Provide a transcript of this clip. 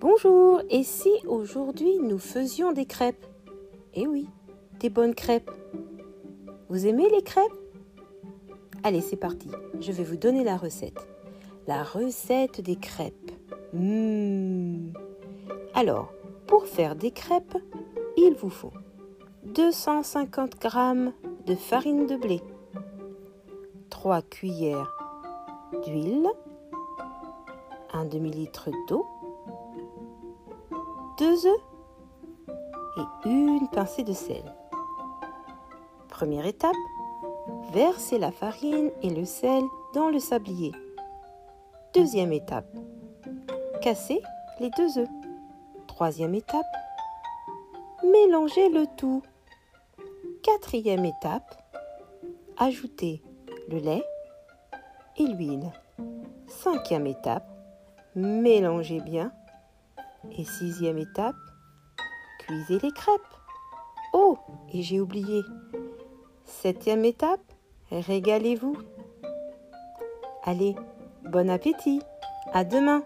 Bonjour, et si aujourd'hui nous faisions des crêpes? Eh oui, des bonnes crêpes. Vous aimez les crêpes? Allez, c'est parti, je vais vous donner la recette. La recette des crêpes. Mmh. Alors, pour faire des crêpes, il vous faut 250 g de farine de blé, 3 cuillères d'huile, un demi-litre d'eau, 2 œufs et une pincée de sel. Première étape, versez la farine et le sel dans le sablier. Deuxième étape, cassez les deux œufs. Troisième étape, mélangez le tout. Quatrième étape, ajoutez le lait et l'huile. Cinquième étape, mélangez bien. Et sixième étape, cuisez les crêpes. Oh, et j'ai oublié. Septième étape, régalez-vous. Allez, bon appétit. À demain.